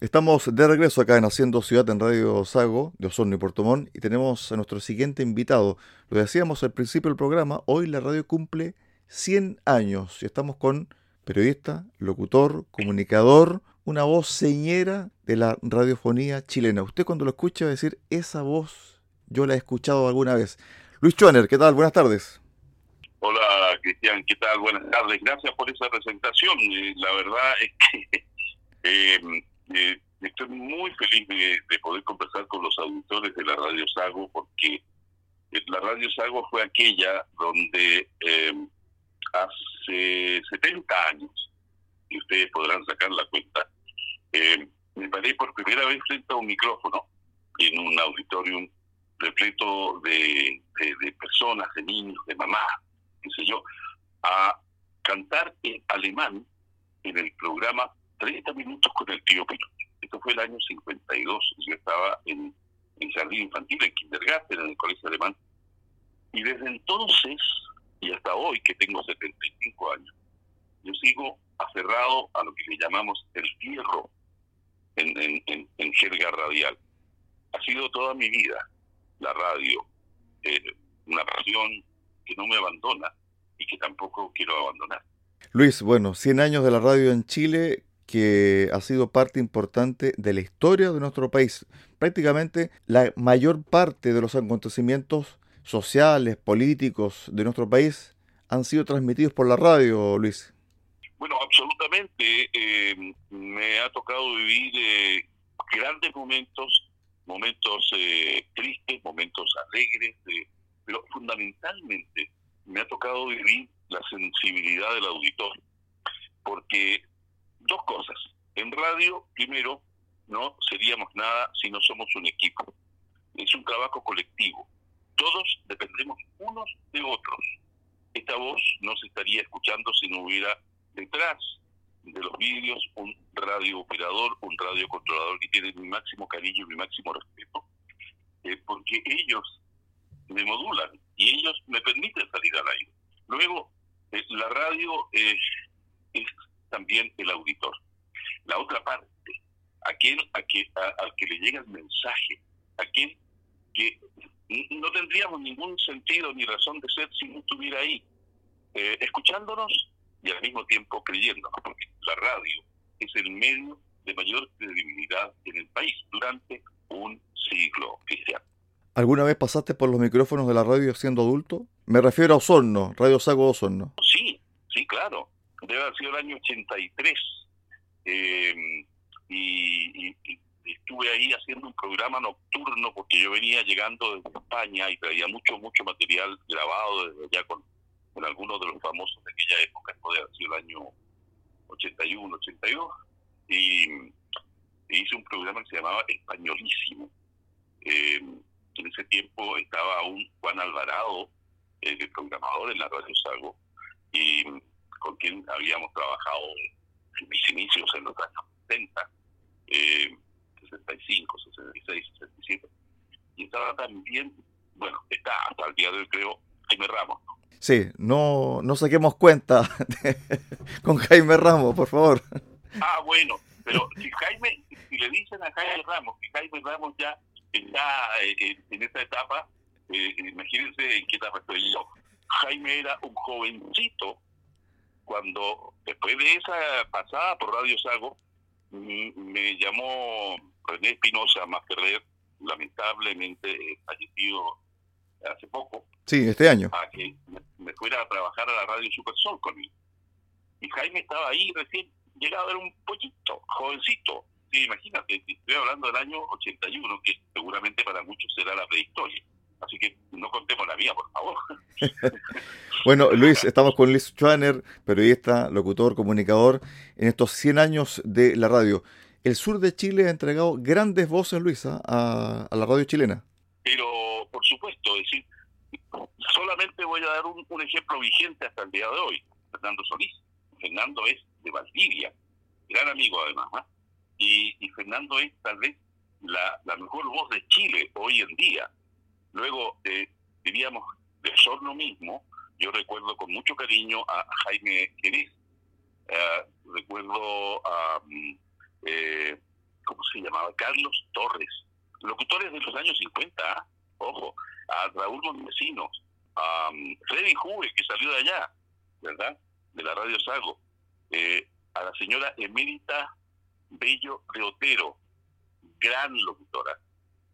Estamos de regreso acá en Haciendo Ciudad en Radio Sago de Osorno y Portomón y tenemos a nuestro siguiente invitado. Lo decíamos al principio del programa, hoy la radio cumple 100 años y estamos con periodista, locutor, comunicador, una voz señera de la radiofonía chilena. Usted cuando lo escucha va a decir, esa voz yo la he escuchado alguna vez. Luis Schoener, ¿qué tal? Buenas tardes. Hola Cristian, ¿qué tal? Buenas tardes. Gracias por esa presentación. Eh, la verdad es que eh, eh, estoy muy feliz de, poder conversar con los auditores de la Radio Sago porque la Radio Sago fue aquella donde hace 70 años, y ustedes podrán sacar la cuenta, me paré por primera vez frente a un micrófono en un auditorium repleto de, de personas, de niños, de mamás, qué sé yo, a cantar en alemán en el programa 30 minutos con el tío Pino. Esto fue el año 52, yo estaba en, en jardín infantil, en kindergarten, en el colegio alemán, y desde entonces y hasta hoy, que tengo 75 años, yo sigo aferrado a lo que le llamamos el fierro en, en, en, jerga radial. Ha sido toda mi vida la radio, eh, una pasión que no me abandona y que tampoco quiero abandonar. Luis, bueno, 100 años de la radio en Chile que ha sido parte importante de la historia de nuestro país. Prácticamente la mayor parte de los acontecimientos sociales, políticos de nuestro país han sido transmitidos por la radio, Luis. Bueno, absolutamente. Eh, me ha tocado vivir eh, grandes momentos, momentos eh, tristes, momentos alegres, pero fundamentalmente me ha tocado vivir la sensibilidad del auditor, porque dos cosas. En radio, primero, no seríamos nada si no somos un equipo. Es un trabajo colectivo. Todos dependemos unos de otros. Esta voz no se estaría escuchando si no hubiera detrás de los vídeos un radio operador, un radio controlador que tiene mi máximo cariño y mi máximo respeto, eh, porque ellos me modulan y ellos me permiten salir al aire. Luego, eh, la radio es también el auditor. La otra parte, aquel a que, al que le llega el mensaje, aquel que no tendríamos ningún sentido ni razón de ser si no estuviera ahí, eh, escuchándonos y al mismo tiempo creyéndonos, porque la radio es el medio de mayor credibilidad en el país durante un siglo cristiano. ¿Alguna vez pasaste por los micrófonos de la radio siendo adulto? Me refiero a Osorno, Radio Sago Osorno. Sí, sí, claro. Debe haber sido el año 83. Eh, y, y, estuve ahí haciendo un programa nocturno porque yo venía llegando desde España y traía mucho, mucho material grabado desde allá con, algunos de los famosos de aquella época, debe haber sido el año 81, 82. Y, hice un programa que se llamaba Españolísimo. Eh, en ese tiempo estaba aún Juan Alvarado, el programador en la Radio Sago, y con quien habíamos trabajado en mis inicios en los años 70, eh, 65, 66, 67. Y estaba también, bueno, está hasta el día de hoy creo, Jaime Ramos. Sí, no, no saquemos cuenta con Jaime Ramos, por favor. Ah, bueno, pero si Jaime, si le dicen a Jaime Ramos que Jaime Ramos ya está eh, en esa etapa, eh, imagínense en qué etapa estoy yo. Jaime era un jovencito cuando, después de esa pasada por Radio Sago, me llamó René Espinosa Masquerrer, lamentablemente fallecido hace poco. Sí, este año. A que me fuera a trabajar a la Radio Supersol con él. Y Jaime estaba ahí recién llegado, era un poquito, jovencito, Sí, imagínate, estoy hablando del año 81, que seguramente para muchos será la prehistoria. Así que no contemos la mía, por favor. bueno, Luis, estamos con Luis Schwaner, periodista, locutor, comunicador, en estos 100 años de la radio. El sur de Chile ha entregado grandes voces, Luisa, a, la radio chilena. Pero, por supuesto, decir, solamente voy a dar un, un ejemplo vigente hasta el día de hoy. Fernando Solís. Fernando es de Valdivia, gran amigo además. ¿eh? y, Fernando es tal vez la, mejor voz de Chile hoy en día. Luego, eh, diríamos, de Sorno mismo, yo recuerdo con mucho cariño a, Jaime Querés, eh, recuerdo a, mm, eh, se llamaba Carlos Torres. Locutores de los años 50, ¿ah? ojo, a Raúl Montesinos, a um, Freddy Juve, que salió de allá, ¿verdad? De la Radio Sago, eh, a la señora Emérita Bello de Otero, gran locutora,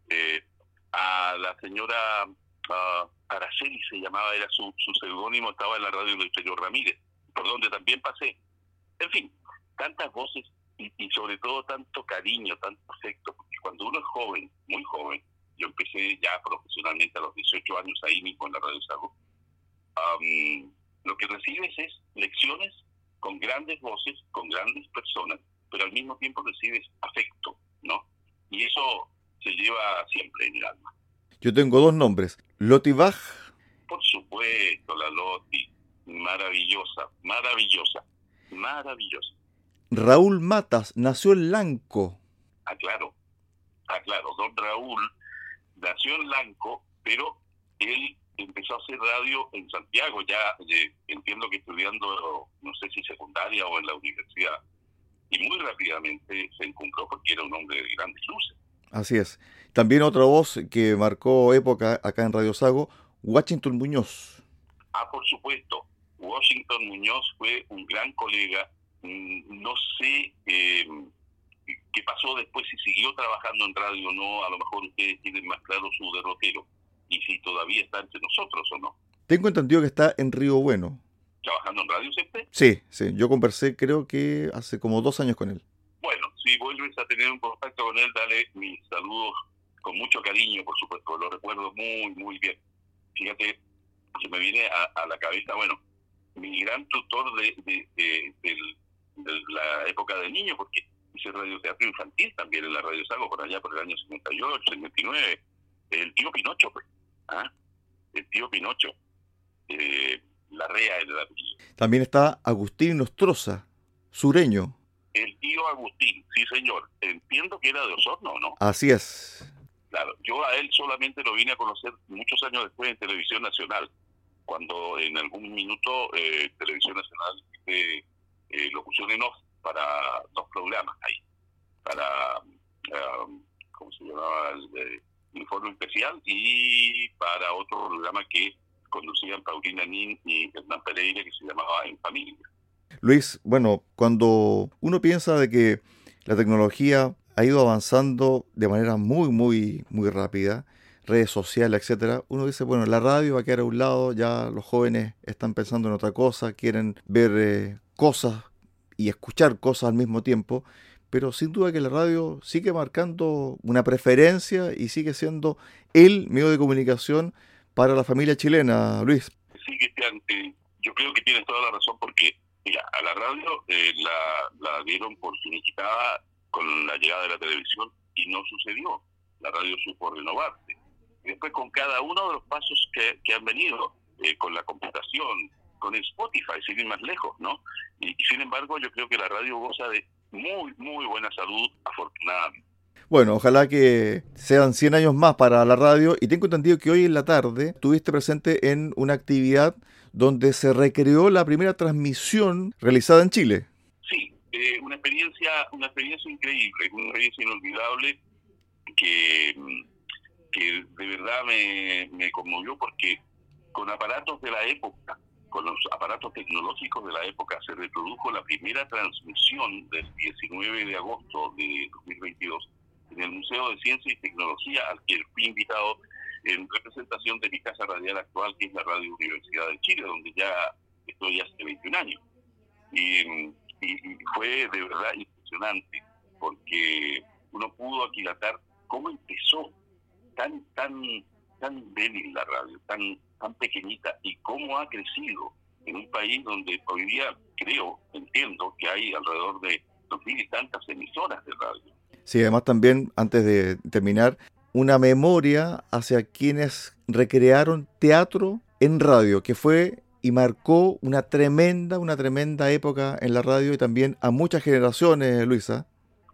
eh, a la señora uh, Araceli se llamaba, era su, su seudónimo, estaba en la radio de Exterior Ramírez, por donde también pasé. En fin, tantas voces y, sobre todo tanto cariño, tanto afecto, porque cuando uno es joven, muy joven, yo empecé ya profesionalmente a los 18 años ahí mismo en la Radio Salud, lo que recibes es lecciones con grandes voces, con grandes personas, pero al mismo tiempo recibes afecto, ¿no? Y eso se lleva siempre en el alma. Yo tengo dos nombres, Loti Bach. Por supuesto, la Loti, maravillosa, maravillosa, maravillosa. Raúl Matas nació en Lanco. Ah, claro, ah, claro, don Raúl nació en Lanco, pero él empezó a hacer radio en Santiago, ya eh, entiendo que estudiando, no sé si secundaria o en la universidad, y muy rápidamente se encontró porque era un hombre de grandes luces. Así es. También otra voz que marcó época acá en Radio Sago, Washington Muñoz. Ah, por supuesto. Washington Muñoz fue un gran colega. Mm, no sé eh, qué pasó después, si siguió trabajando en radio o no. A lo mejor ustedes tienen más claro su derrotero. Y si todavía está entre nosotros o no. Tengo entendido que está en Río Bueno. ¿Trabajando en radio siempre? Sí, sí. Yo conversé creo que hace como dos años con él. Si vuelves a tener un contacto con él, dale mis saludos con mucho cariño, por supuesto, lo recuerdo muy, muy bien. Fíjate, se me viene a, la cabeza, bueno, mi gran tutor de, de, la época de niño, porque hice radioteatro infantil también en la Radio Sago, por allá por el año 58, 59, el tío Pinocho, pues, ¿ah? el tío Pinocho, eh, la rea de la También está Agustín Nostroza, sureño. El tío Agustín, sí señor. Entiendo que era de Osorno, ¿no? Así es. Claro, yo a él solamente lo vine a conocer muchos años después en Televisión Nacional, cuando en algún minuto eh, Televisión Nacional hice eh, locución en off para dos programas ahí, para, um, ¿cómo se llamaba? El, Informe Especial y para otro programa que conducían Paulina Nin y Hernán Pereira que se llamaba En Familia. Luis, bueno, cuando uno piensa de que la tecnología ha ido avanzando de manera muy, muy, muy rápida, redes sociales, etcétera, uno dice, bueno, la radio va a quedar a un lado, ya los jóvenes están pensando en otra cosa, quieren ver eh, cosas y escuchar cosas al mismo tiempo, pero sin duda que la radio sigue marcando una preferencia y sigue siendo el medio de comunicación para la familia chilena, Luis. Sí, Cristian, eh, yo creo que tienes toda la razón porque Mira, a la radio eh, la, la, dieron por finiquitada con la llegada de la televisión y no sucedió. La radio supo renovarse. Y después con cada uno de los pasos que, han venido, eh, con la computación, con el Spotify, siguen más lejos, ¿no? Y, sin embargo yo creo que la radio goza de muy, muy buena salud, afortunadamente. Bueno, ojalá que sean 100 años más para la radio y tengo entendido que hoy en la tarde estuviste presente en una actividad donde se recreó la primera transmisión realizada en Chile. Sí, eh, una experiencia una experiencia increíble, una experiencia inolvidable que, que de verdad me, me conmovió porque con aparatos de la época, con los aparatos tecnológicos de la época, se reprodujo la primera transmisión del 19 de agosto de 2022 en el Museo de Ciencia y Tecnología, al que fui invitado en representación de mi casa radial actual, que es la Radio Universidad de Chile, donde ya estoy hace 21 años. Y, fue de verdad impresionante, porque uno pudo aquilatar cómo empezó tan, tan, tan débil la radio, tan, tan pequeñita, y cómo ha crecido en un país donde hoy día creo, entiendo, que hay alrededor de dos mil y tantas emisoras de radio. Sí, además también, antes de terminar, una memoria hacia quienes recrearon teatro en radio, que fue y marcó una tremenda, una tremenda época en la radio y también a muchas generaciones, Luisa.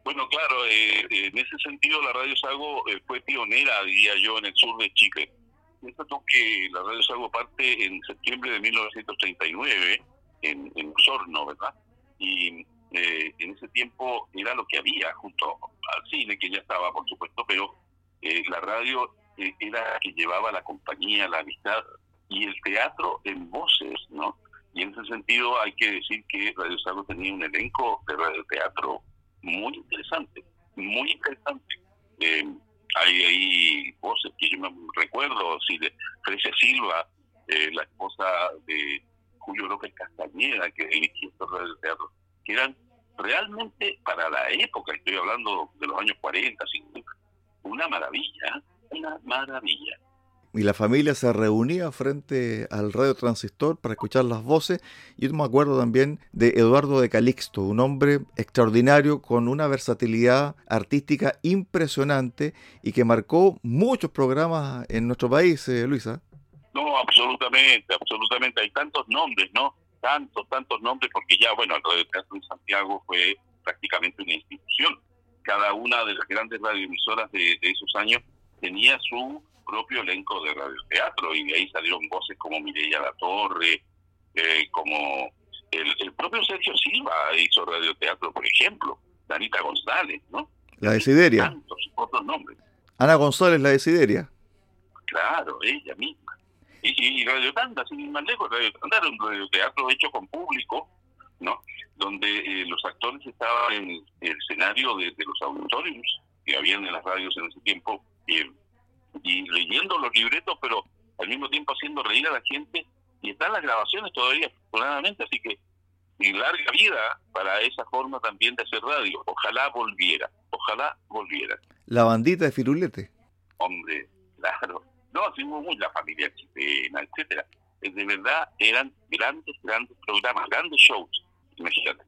Bueno, claro, eh, en ese sentido la Radio Sago eh, fue pionera, diría yo, en el sur de Chile. Esto que la Radio Sago parte en septiembre de 1939 en, en Osorno, ¿verdad? Y eh, en ese tiempo era lo que había junto al cine, que ya estaba, por supuesto, pero eh, la radio eh, era que llevaba la compañía, la amistad y el teatro en voces, ¿no? Y en ese sentido hay que decir que Radio Sago tenía un elenco de radioteatro muy interesante, muy interesante. hay ahí voces que yo me recuerdo, sí, de Frecia Silva, la esposa de Julio López Castañeda, que dirigía estos radioteatros que eran realmente para la época, estoy hablando de los años 40, 50, una maravilla, una maravilla. Y la familia se reunía frente al radio transistor para escuchar las voces. Yo me acuerdo también de Eduardo de Calixto, un hombre extraordinario con una versatilidad artística impresionante y que marcó muchos programas en nuestro país, eh, Luisa. No, absolutamente, absolutamente. Hay tantos nombres, ¿no? Tantos, tantos nombres, porque ya, bueno, el Radio Teatro de Santiago fue prácticamente una institución. Cada una de las grandes radioemisoras de, esos años tenía su propio elenco de radioteatro y de ahí salieron voces como Mireia La Torre, eh, como el, propio Sergio Silva hizo radioteatro, por ejemplo, Danita González, ¿no? La Desideria. Tantos otros nombres. Ana González, la Desideria. Claro, ella misma. Y, Radio Tanda, sin ir más lejos, Radio Tanda era un radioteatro hecho con público, ¿no? Donde eh, los actores estaban en el escenario de, los auditorios que habían en las radios en ese tiempo eh, y leyendo los libretos, pero al mismo tiempo haciendo reír a la gente. Y están las grabaciones todavía, afortunadamente, así que y larga vida para esa forma también de hacer radio. Ojalá volviera, ojalá volviera. La bandita de Firulete. Hombre, claro. No, hicimos muy la familia chilena, etcétera. De verdad eran grandes, grandes programas, grandes shows, imagínate.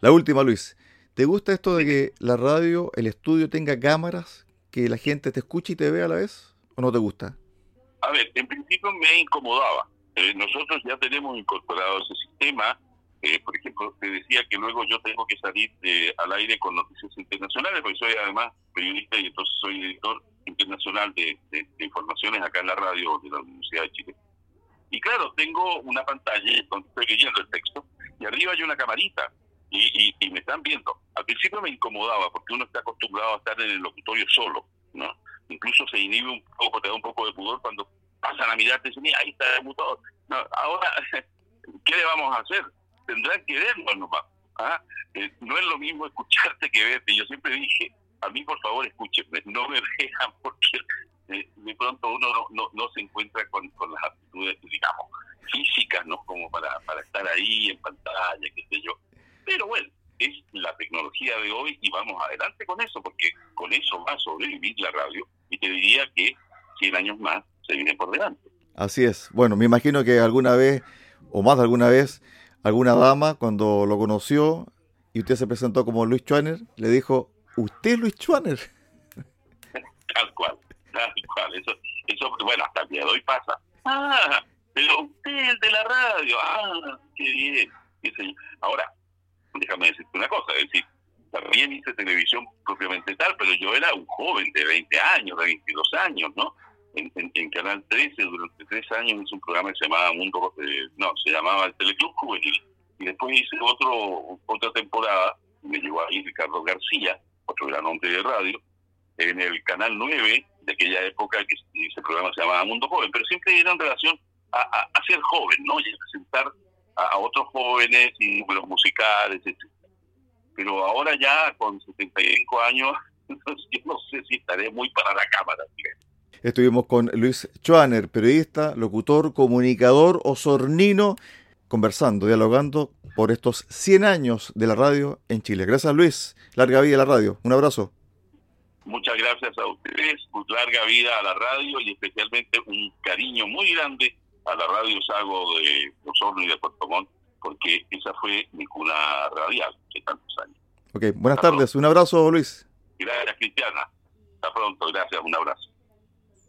La última, Luis. ¿Te gusta esto de que la radio, el estudio tenga cámaras, que la gente te escuche y te vea a la vez? ¿O no te gusta? A ver, en principio me incomodaba. Eh, nosotros ya tenemos incorporado ese sistema. Eh, por ejemplo, te decía que luego yo tengo que salir al aire con noticias internacionales, porque soy además periodista y entonces soy editor internacional de, informaciones acá en la radio de la Universidad de Chile. Y claro, tengo una pantalla donde estoy leyendo el texto y arriba hay una camarita y, me están viendo. Al principio me incomodaba porque uno está acostumbrado a estar en el locutorio solo, ¿no? Incluso se inhibe un poco, te da un poco de pudor cuando pasan a mirarte y dicen, ahí está el motor. No, ahora, ¿qué le vamos a hacer? Tendrán que vernos nomás. ¿ah? Eh, no es lo mismo escucharte que verte. Yo siempre dije, a mí por favor escúchenme, no me vean porque eh, de pronto uno no, se encuentra con, las aptitudes, digamos, físicas, ¿no? Como para, para estar ahí en pantalla, qué sé yo. Pero bueno, es la tecnología de hoy y vamos adelante con eso, porque con eso va a sobrevivir la radio y te diría que 100 años más se viene por delante. Así es. Bueno, me imagino que alguna vez, o más de alguna vez, alguna dama, cuando lo conoció y usted se presentó como Luis Schwaner, le dijo, ¿Usted, Luis Schwanner? Tal cual, tal cual. Eso, eso, bueno, hasta el día de hoy pasa. Ah, pero usted, de la radio. Ah, qué bien. Ahora, déjame decirte una cosa. Es decir, también hice televisión propiamente tal, pero yo era un joven de 20 años, de 22 años, ¿no? En, en, Canal 13, durante tres años hice un programa que se llamaba Mundo, eh, no, se llamaba el Teleclub Juvenil. Y después hice otro otra temporada, me llevó ahí Ricardo García, otro gran hombre de radio, en el Canal 9 de aquella época que ese programa se llamaba Mundo Joven, pero siempre era en relación a, ser joven, ¿no? Y a presentar a, otros jóvenes y números musicales, etc. Pero ahora ya con 75 años, yo no sé si estaré muy para la cámara. Estuvimos con Luis Schwaner, periodista, locutor, comunicador osornino, conversando, dialogando por estos 100 años de la radio en Chile. Gracias Luis, larga vida a la radio. Un abrazo. Muchas gracias a ustedes, larga vida a la radio y especialmente un cariño muy grande a la radio Sago de Osorno y de Puerto Montt, porque esa fue mi cuna radial de tantos años. Ok, buenas tardes, un abrazo Luis. Gracias Cristiana, hasta pronto, gracias, un abrazo.